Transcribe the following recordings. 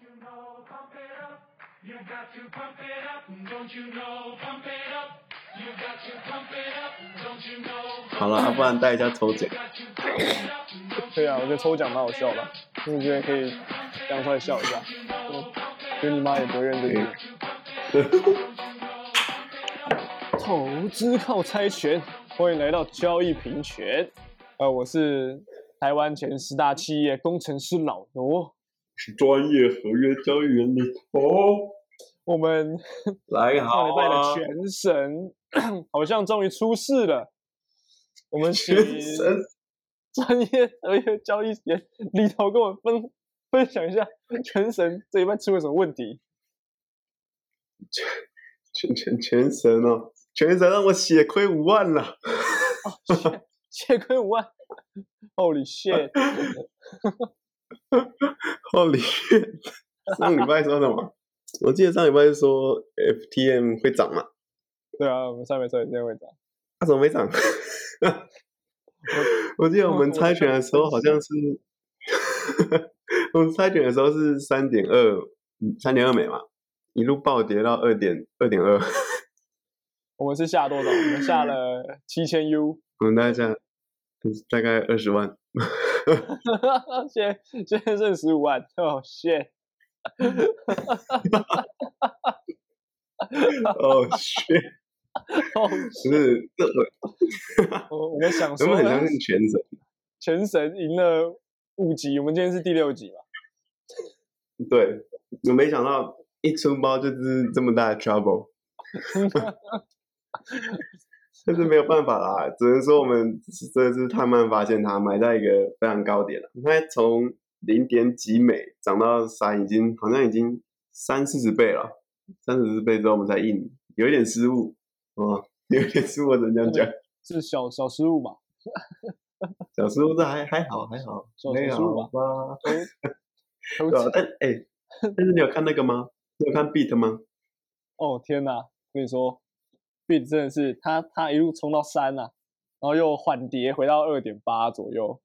you know, pump it up. You got to pump it up. Don't you know, pump it up. You got to pump it up. Don't you know? 好了，啊不然带一下抽奖。对啊，我觉得抽奖蛮好笑的，你觉得可以亮出来笑一下？嗯，觉得你妈也不会认真听。投资靠猜拳，欢迎来到交易平权。呃，我是台湾前十大企业工程师老罗。是专业合约交易员的头。我们 来好上礼拜的啊，全神 好像终于出事了。我们请全神 专业合约交易员里头跟我分分享一下全神这一拜出了什么问题？全全全神哦，全神让我血亏五万了。血亏五万，Holy shit！Holy shit！上礼拜说什么？我记得上礼拜是说 FTM 会涨嘛，对啊，我们上面说今天会涨，它、怎么没涨？我记得我们猜拳的时候好像是，我们猜拳的时候是三点二，三点二美嘛，一路暴跌到二点二点二，我们是下多少？我们下了七千 U，我们大概下大概二十万。现在现在剩十五万，Oh shit！哦 shit！哦，不 是，这我我我们想我说们很相信全神。全神赢了五集，我们今天是第六集嘛？对，我没想到一出包就是这么大的 trouble，但是没有办法啦，只能说我们真的是太慢发现它，买在一个非常高点了。它从零点几美涨到三，已经好像已经三四十倍了，三四十倍之后我们才印，有一点失误哦，有一点失误，我只能这样讲，是小小失误吧？小失误这还还好还好，小没小失误吧有吧？投 对啊，但哎、但是你有看那个吗？你有看 beat 吗？哦天哪！跟你说，Bit 真的是他他一路冲到三呐、然后又缓跌回到二点八左右。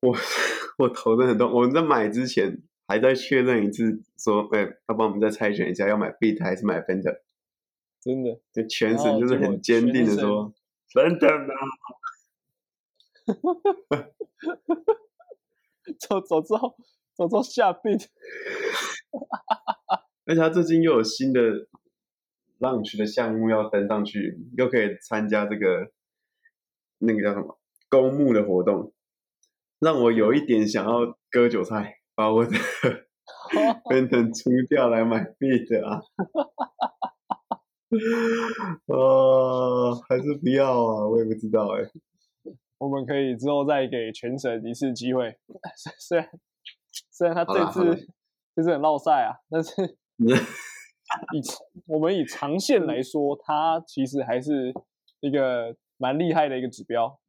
我我投的很多，我们在买之前还在确认一次，说，哎、要帮我们再猜选一下，要买 beat 还是买 fender？真的，就全然后神就是很坚定的全说 fender 呢，走走之后，走之后下 Bit，而且他最近又有新的 launch 的项目要登上去，又可以参加这个那个叫什么公募的活动，让我有一点想要割韭菜，把我的 fender 出掉来买 beat 啊。哦，还是不要啊，我也不知道哎、我们可以之后再给全省一次机会。虽虽然虽然他这次就是很落赛啊，但是 以我们以长线来说，它其实还是一个蛮厉害的一个指标。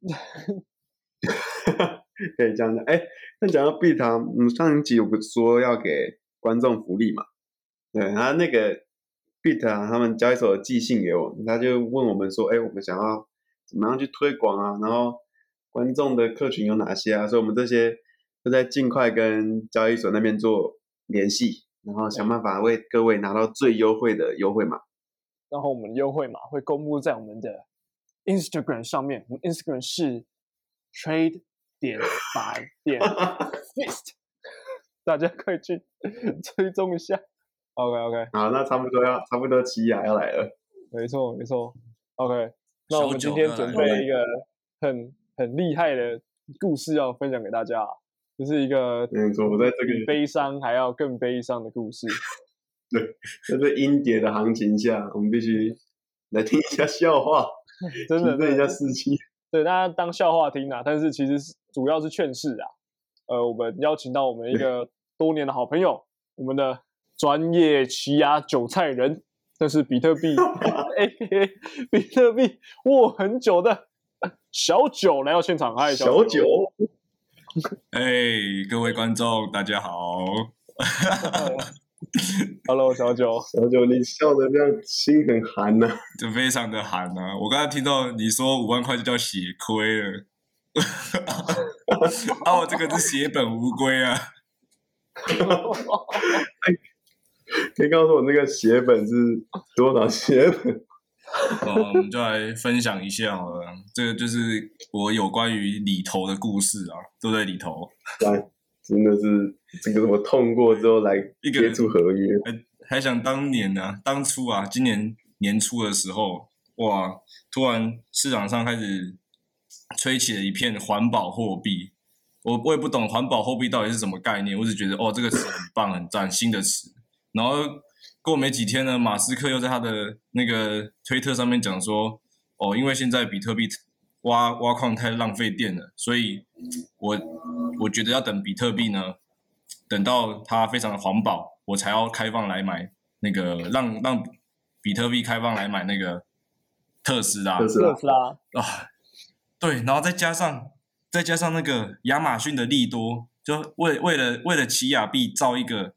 可以这样讲。哎，那讲到 beat 啊，嗯，上一集我不是说要给观众福利嘛？对，他那个 beat 啊，他们交易所寄信给我，他就问我们说，哎，我们想要怎么样去推广啊？然后观众的客群有哪些啊？所以我们这些都在尽快跟交易所那边做联系，然后想办法为各位拿到最优惠的优惠码。然后我们的优惠码会公布在我们的 Instagram 上面，我们 Instagram 是 trade 点 by 点 fist，大家快去 追踪一下。OK OK，好，那差不多要差不多奇雅要来了。没错没错。OK，那我们今天准备一个很很厉害的故事要分享给大家，这是一个没错，我在这比个悲伤还要更悲伤的故事。在这阴跌的行情下，我们必须来听一下笑话，真的对一下士气。对，大家当笑话听啊，但是其实是主要是劝世啊。呃，我们邀请到我们一个多年的好朋友，我们的专业奇亚韭菜人，这是比特币 A.K.A. 比特币握很久的小九来到现场，嗨，小九，哎，各位观众，大家好。Hello，小九，小九，你笑的这样心很寒呐、就非常的寒啊！我刚才听到你说五万块就叫血亏了，啊，我这个是血本无归啊！可以告诉我那个血本是多少血本？呃，我们就来分享一下好了。这个就是我有关于里头的故事啊，对不对？里头 来，真的是这个我痛过之后来一个接触合约，还还想当年呢、当初啊，今年年初的时候，哇，突然市场上开始吹起了一片环保货币。我我也不懂环保货币到底是什么概念，我只觉得哦，这个词很棒很赞，新的词。然后过没几天呢，马斯克又在他的那个推特上面讲说，哦，因为现在比特币挖挖矿太浪费电了，所以我我觉得要等比特币呢，等到它非常的环保，我才要开放来买那个让让比特币开放来买那个特斯拉特斯拉特斯拉，啊，对，然后再加上再加上那个亚马逊的利多，就为为了为了奇亚币造一个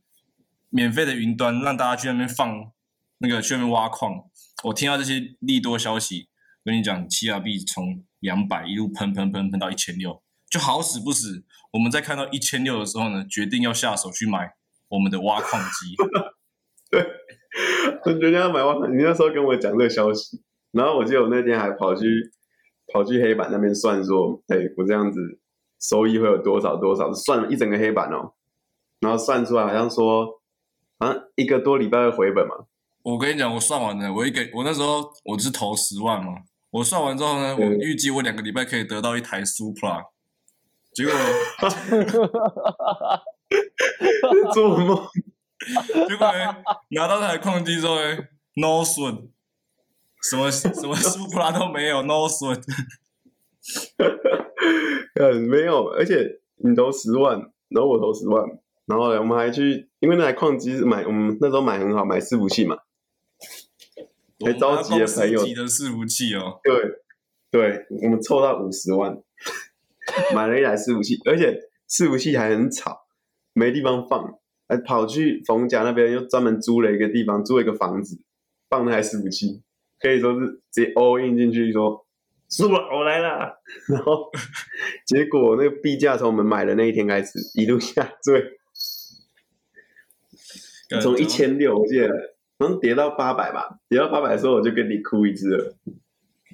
免费的云端，让大家去那边放那个去那边挖矿。我听到这些利多消息，跟你讲，奇亚币从两百一路喷喷喷喷到一千六，就好死不死，我们在看到一千六的时候呢，决定要下手去买我们的挖矿机。对决定要买挖矿。你那时候跟我讲这个消息，然后我记得我那天还跑去跑去黑板那边算说，哎，我这样子收益会有多少多少，算了一整个黑板哦，然后算出来好像说，好像一个多礼拜的回本嘛，我跟你讲，我算完了，我一个我那时候我是投十万嘛，我算完之后呢，我预计我两个礼拜可以得到一台 Supra，结果 做梦。结果呢，拿到那台矿机之后呢，no 损，什么什么 Supra 都没有，no 损，嗯，没有，而且你投十万，然后我投十万，然后呢，我们还去，因为那台矿机买，我们那时候买很好，买伺服器嘛，还召集了朋友的伺服器哦，对，对，我们凑到五十万，买了一台伺服器，而且伺服器还很吵，没地方放，还跑去冯家那边又专门租了一个地方，租了一个房子放那台伺服器，可以说是直接 all in 进去说。输了，我来了。然后结果那个币价从我们买的那一天开始一路下坠，从一千六我记得，好像跌到八百吧，跌到八百的时候我就跟你哭一次了。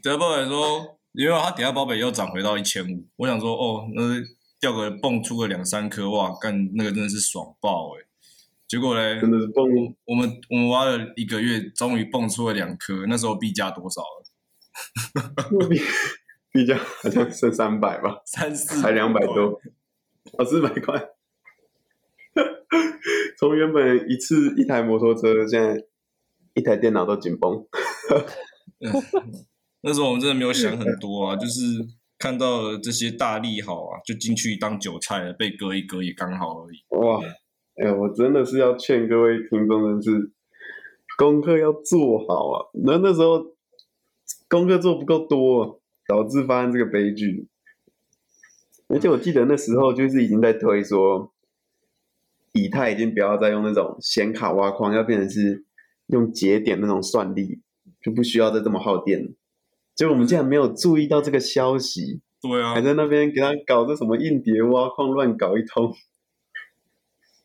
德包北说，因为他跌到八百又涨回到一千五，我想说哦，那掉个蹦出个两三颗，哇，干那个真的是爽爆哎、结果嘞，真的是蹦我们我们挖了一个月，终于蹦出了两颗，那时候币价多少了？币 币价好像剩三百吧，三四才两百多，哦，四百块。从原本一次一台摩托车，现在一台电脑都紧绷。那时候我们真的没有想很多啊，就是看到了这些大利好啊，就进去当韭菜了，被割一割也刚好而已。哇，哎、我真的是要劝各位听众，真是功课要做好啊。那那时候功课做不够多，导致发生这个悲剧。而且我记得那时候就是已经在推说，以太已经不要再用那种显卡挖矿，要变成是用节点那种算力，就不需要再这么耗电了。结果我们竟然没有注意到这个消息，对啊还，在那边给他搞这什么硬碟挖矿乱搞一通。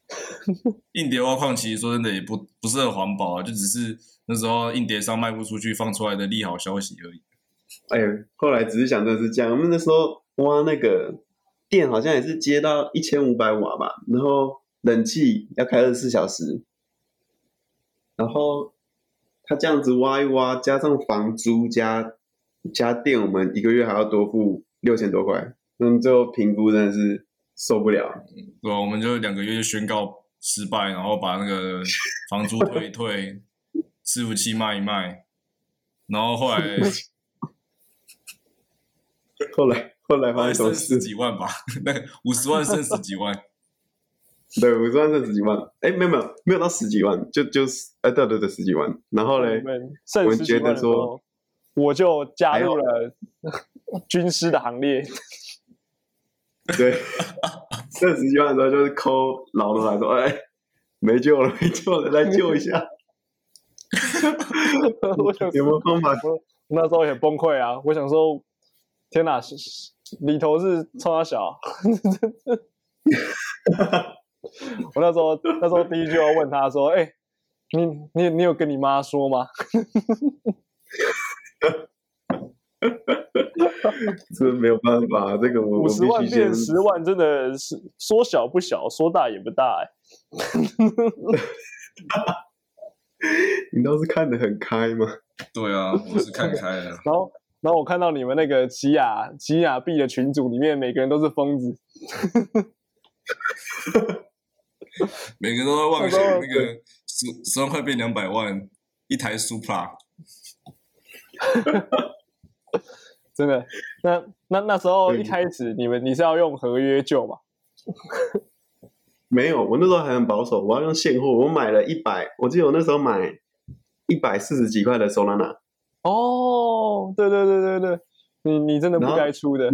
硬碟挖矿其实说真的也不不是很环保啊，就只是那时候硬碟商卖不出去放出来的利好消息而已。哎呦，后来只是想着是这样，我们那时候挖那个电好像也是接到一千五百瓦吧，然后冷气要开二十四小时，然后他这样子挖一挖，加上房租加加电，我们一个月还要多付六千多块，那最后评估真的是受不了。对吧、我们就两个月就宣告失败，然后把那个房租退一退，伺服器卖一卖，然后后来 后来后来发生什么事？剩十几万吧，那个五十万剩十几万，对，五十万剩十几万，哎，没有没有没有到十几万，就就是哎对对对十几万，然后嘞我，觉得说我就加入了 军师的行列。对，剩十几万的时候就是抠老罗来说，哎，没救了，没救了，来救一下，我想有没有方法？那时候也很崩溃啊！我想说，天哪，是是里头是冲他小，我那时候那时候第一句要问他说：“哎、你你你有跟你妈说吗？” 这没有办法，这个我我五十万变十万，真的是说小不小，说大也不大哎、你倒是看得很开嘛。对啊，我是看开了。然后然后我看到你们那个奇亚奇亚币的群组里面，每个人都是疯子，每个都在妄想那个十十万块变两百万，一台 Supra。真的。那那那时候一开始你们你是要用合约救嘛？没有，我那时候还很保守，我要用现货。我买了一百，我记得我那时候买一百四十几块的 Solana，哦，对对对对对，你你 真的不该出的，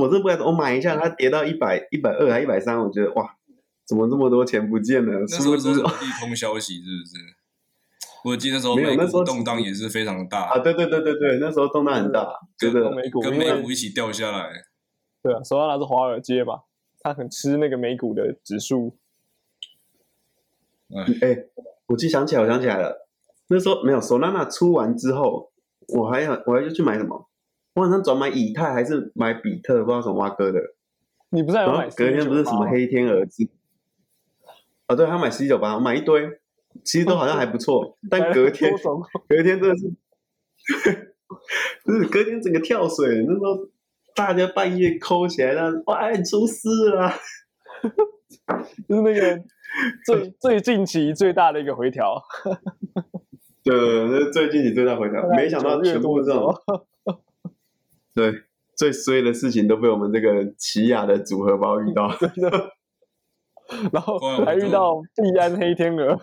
我真不该，我买一下，它跌到一百、一百二还一百三，我觉得哇，怎么这么多钱不见了？那时殊不知候说什么利空消息是不是？我记得那时候没有美那时候动荡也是非常大，啊，对对对对对，那时候动荡很大，觉得美股跟美股一起掉下来。对啊，手上拿是华尔街吧，他很吃那个美股的指数，哎，我记想起来，我想起来了，那时候没有 Solana 出完之后，我还要我还要去买什么？我好像转买以太还是买比特，不知道什么挖哥的。你不是还有买隔天不是什么黑天鹅之，啊，对，他买 C 九八，我买一堆，其实都好像还不错，但隔天隔天真的是，就是隔天整个跳水，那时候大家半夜抠起来，那哇，哎出事了啊，就是那个最 最近期最大的一个回调，对，那最近期最大回调，没想到全部这种对最衰的事情都被我们这个奇亚的组合包遇到，然后还遇到币安黑天鹅，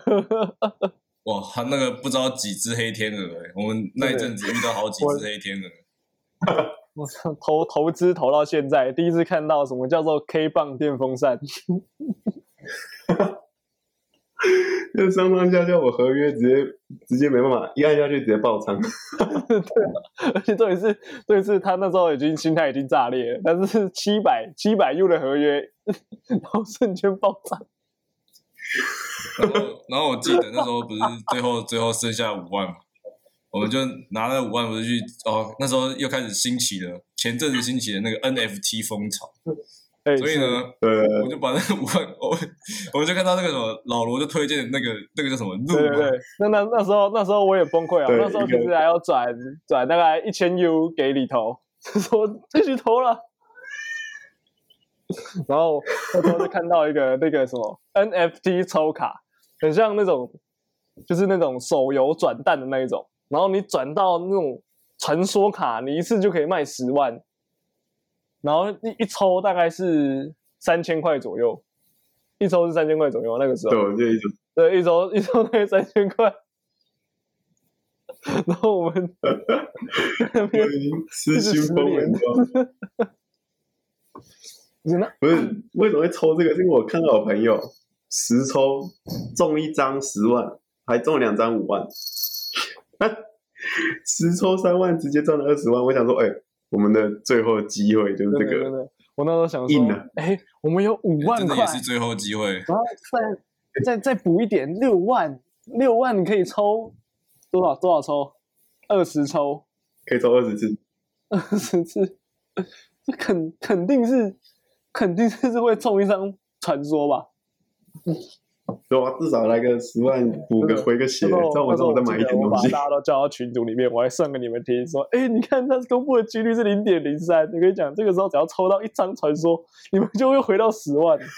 哇，他那个不知道几只黑天鹅、欸，我们那一阵子遇到好几只黑天鹅。我操投投资投到现在，第一次看到什么叫做 K 棒电风扇，那上上下下我合约直接直接没办法，一按下去直接爆仓，对而且重点是，重点是他那时候已经心态已经炸裂了，但是七百七百 U 的合约，然后瞬间爆仓，然后，然后我记得那时候不是最后最后剩下五万嘛，我们就拿了五万，不是去哦，那时候又开始兴起了，前阵子兴起的那个 NFT 风潮，哎，所以呢，呃我，就把那个五万，我我就看到那个什么老罗就推荐那个那个叫什么路嘛，对对对，那那那时候那时候我也崩溃啊，那时候其实还要转转大概一千 U 给里头，说继续投了。然后那时候就看到一个那个什么 NFT 抽卡，很像那种就是那种手游转蛋的那一种，然后你转到那种传说卡，你一次就可以卖十万，然后一一抽大概是三千块左右，一抽是三千块左右，那个时候对，。就一抽对，一抽一周大概三千块。然后我们在那边我已经失心疯了，你知道吗？不是为什么会抽这个？是因为我看到我朋友十抽中一张十万，还中了两张五万，他十抽三万直接赚了二十万。我想说，哎、我们的最后机会就是这个，真的，我那时候想说哎，我们有五万块真的也，是最后机会。然后再再再补一点六万，六万你可以抽多少多少抽？二十抽，可以抽二十次。二十次，这肯肯定是肯定是会中一张传说吧？对啊，至少来个十万，补个回个血，这样我之后再买一点东西。大家都叫到群组里面，我还算给你们听，说，哎、你看它公布的几率是零点零三，你可以讲，这个时候只要抽到一张传说，你们就会回到十万。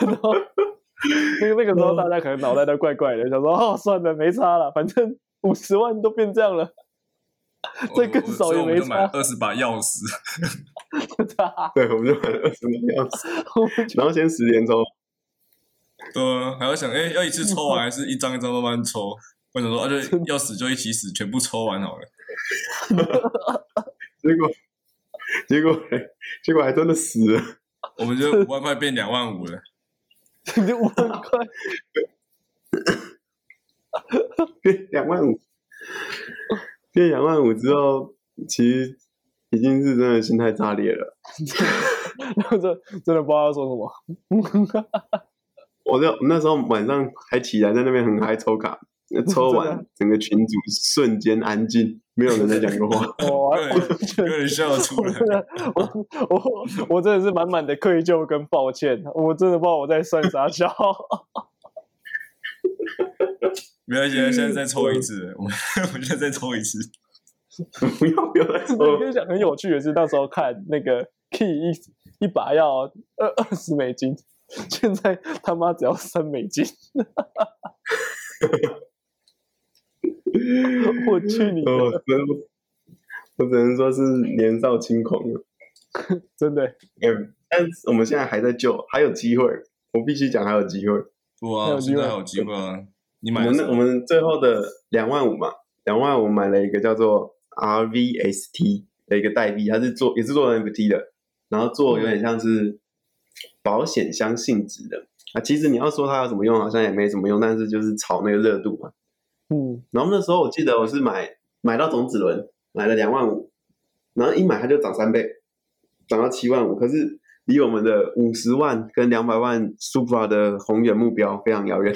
然后那个那个时候大家可能脑袋都怪怪的，想说，哦，算了，没差了，反正五十万都变这样了，再更少也没差。二十把钥匙，对，我们就买了二十万钥匙，我们就然后先十连抽。对啊，还要想，哎、要一次抽完 还是一张一张慢慢抽？我想说，啊，就要死就一起死，全部抽完好了。结果，结果，结果还真的死了。我们就五万块变两万五了。就五万块，变两万五，变两万五之后，其实已经是真的心态炸裂了。这真的不知道要说什么。我就那时候晚上还起来在那边很嗨抽卡，抽完整个群组瞬间安静，没有人在讲过话。我有点有点笑出来。真的，我我我真的是满满的愧疚跟抱歉，我真的不知道我在算啥笑。没关系，现在再抽一次，我们我们现在再抽一次。不要不要再抽我跟你讲，很有趣的是，那时候看那个 key 一一把要二二十美金，现在他妈只要三美金。我去你我只能说是年少轻狂了。真的，嗯，但是我们现在还在救，还有机会。我必须讲还有机会。不啊，还有机会现在还有机会啊！你买的什么们我们最后的两万五嘛，两万五买了一个叫做 RVST 的一个代币，它是做也是做 NFT 的，然后做有点像是保险箱性质的啊。其实你要说它有什么用，好像也没什么用，但是就是炒那个热度嘛。嗯，然后那时候我记得我是买买到种子轮，买了两万五，然后一买它就涨三倍，涨到七万五。可是离我们的五十万跟两百万 Supra 的宏远目标非常遥远，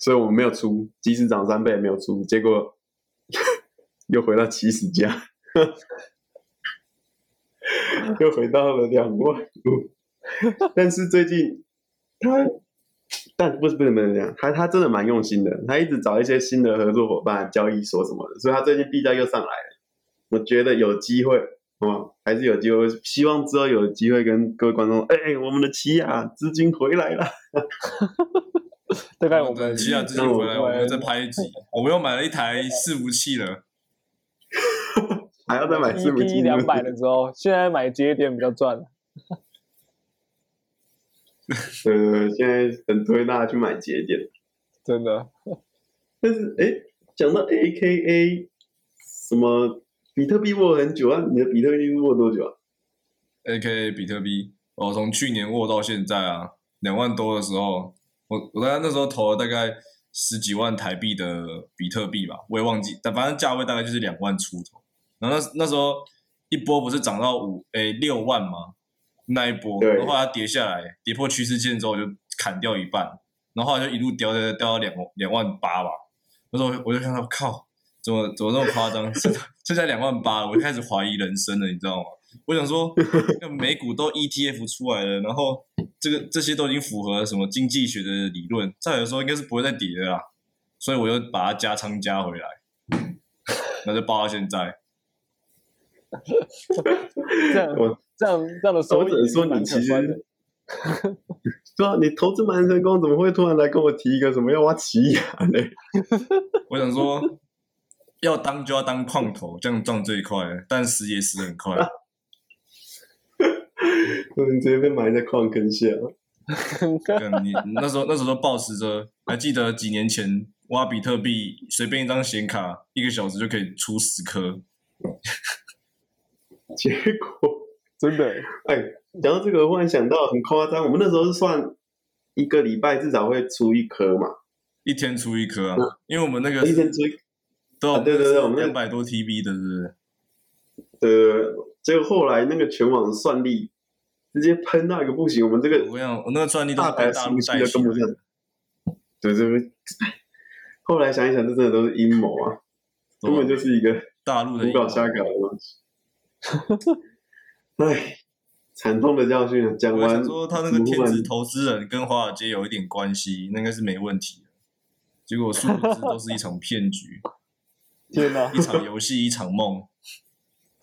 所以我们没有出，即使涨三倍也没有出，结果又回到起始价，又回到了两万五。但是最近他，但不是不是不能这样，他他真的蛮用心的，他一直找一些新的合作伙伴、交易所什么的，所以他最近币价又上来了。我觉得有机会，哦，还是有机会。希望之后有机会跟各位观众，哎、我们的奇亚资金回来了。大概我们等奇亚资金回来，我们再拍一集。我们又买了一台伺服器了，还要再买伺服器 EP 两百的时候，现在买节点比较赚。对对对，现在很推大家去买节点。真的，但是哎，讲到 AKA 什么比特币握很久啊？你的比特币握多久啊？A K A 比特币，我从去年握到现在啊，两万多的时候，我我大概那时候投了大概十几万台币的比特币吧，我也忘记，但反正价位大概就是两万出头。然后那那时候一波不是涨到五诶六万吗？那一波，对然后后来它跌下来，跌破趋势线之后就砍掉一半，然后后来就一路掉掉掉掉到两两万八吧。那时候我就看到靠，怎么怎么那么夸张？剩剩下两万八，我就开始怀疑人生了，你知道吗？我想说，那美股都 ETF 出来了，然后这个这些都已经符合什么经济学的理论，再有时候应该是不会再跌的啦，所以我就把它加仓加回来，那就报到现在。这样我这样这样的收益我只能说蛮你其实，对啊，你投资蛮成功，怎么会突然来跟我提一个什么要挖奇亚呢？我想说，要当就要当矿头，这样赚最快，但死也死很快。你直接被埋在矿坑下。跟你那时候那时候都抱持着，还记得几年前挖比特币，随便一张显卡，一个小时就可以出十颗。结果，真的欸，哎，讲到这个，忽然想到很夸张，我们那时候是算一个礼拜至少会出一颗嘛，一天出一颗啊，因为我们那个一天出一，都有啊对对对我们那两百多 TB 的，是不是？呃，结果后来那个全网算力直接喷到一个不行，我们这个我跟你讲，我那个算力大牌被大陆器都跟不上的。。对对对，后来想一想，这真的都是阴谋啊，根本就是一个大陆的胡搞瞎搞的东西。唉，惨痛的教训啊！讲完我想说，他那个天使投资人跟华尔街有一点关系，那应该是没问题的。结果殊不知都是一场骗局，天哪一！场游戏，一场梦。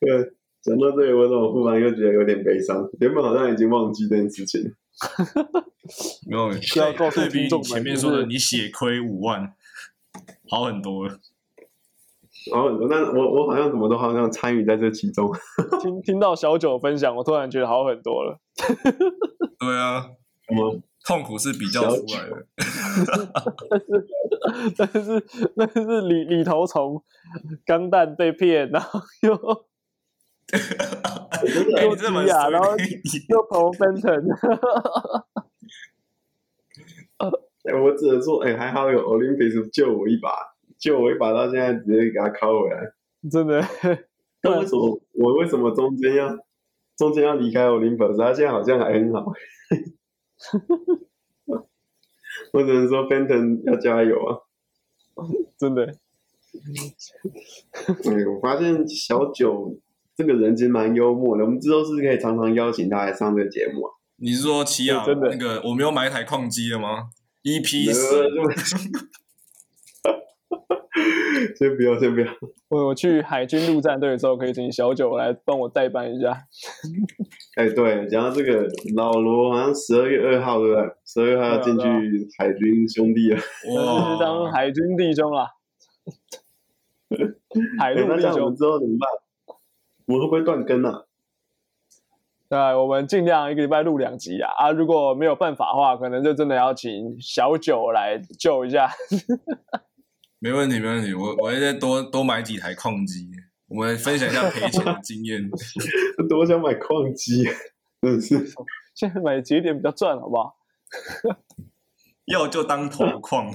对，讲到这里，我怎么忽然又觉得有点悲伤？原本好像已经忘记这件事情。没有，要告诉对比你前面说的，你血亏五万，好很多了。然后，但我我好像怎么都好像参与在这其中。听听到小九分享，我突然觉得好很多了。对啊，什么？痛苦是比较出来的。但是但是但是里里头从钢蛋被骗，然后又又，这蛮又急啊然后。又投 Benton，哎，我只能说，哎，还好有 Olympus 救我一把，救我一把，到现在直接给他拷回来。真的，那为什么我为什么中间要中间要离开 Olympus？他现在好像还很好。我只能说 Fenton 要加油啊！真的，哎，我发现小九这个人其实蛮幽默的，我们之后是不是可以常常邀请他来上这个节目啊？你是说奇亚对真的那个我没有买一台矿机了吗？EP 呃十，先不要，先不要。我我去海军陆战队的时候，可以请小九来帮我代班一下。哎，对，讲到这个，老罗好像十二月二号对不对？十二月二号要进去海军兄弟了。就是当，海军弟兄啦，海哎，陆弟兄那这样我们。之后怎么办？我们会不会断更啊？对，我们尽量一个礼拜录两集啊啊！如果没有办法的话，可能就真的要请小九来救一下。没问题，没问题，我我会再多多买几台矿机，我们分享一下赔钱的经验。多想买矿机，真的是。现在买节点比较赚，好不好？要就当头矿，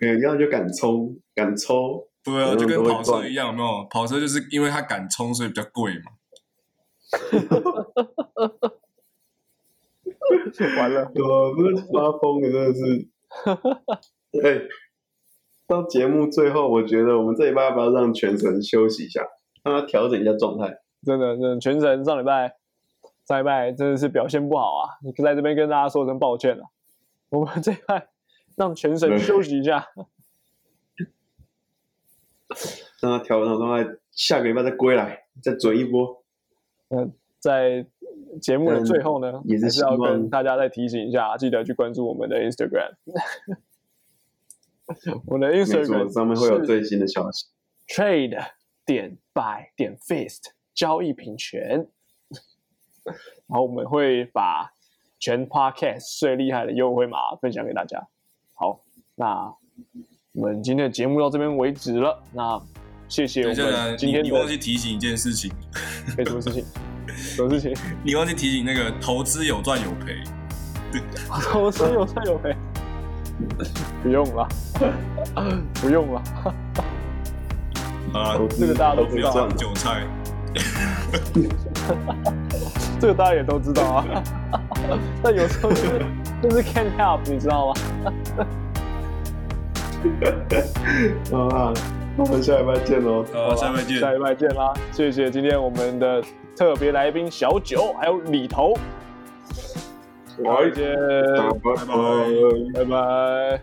嗯，要就敢冲，敢抽。对啊，嗯就跟跑车一样，有没有？跑车就是因为它敢冲，所以比较贵嘛。完了，我不是发疯的，真的是。哎，到节目最后，我觉得我们这一拜要不要让全神休息一下，让他调整一下状态？真的，真的，全神上礼拜上礼拜真的是表现不好啊！你在这边跟大家说声抱歉了。我们这一拜让全神 休息一下。让他调整状态，下个礼拜再归来，再准一波。在节目的最后呢，嗯也是是要跟大家再提醒一下，记得去关注我们的 Instagram。我的，Instagram 上面会有最新的消息。trade 点 buy 点 fist 交易品权，然后我们会把全 podcast 最厉害的优惠码分享给大家。好，那我们今天的节目到这边为止了。那谢谢我对，这个们今天你你忘的记提醒一件事情，哎什么事情？什么事情？你忘记提醒那个投资有赚有赔。投资有赚有赔？不用了，不用了。啊，投资这个大家都知道不要当韭菜。这个大家也都知道啊。但有时候就是就是 can't help，你知道吗？啊，那我们下礼拜见喽。好，下回见。下礼拜见啦！谢谢今天我们的特别来宾小九，还有李头，再见，拜拜拜拜拜。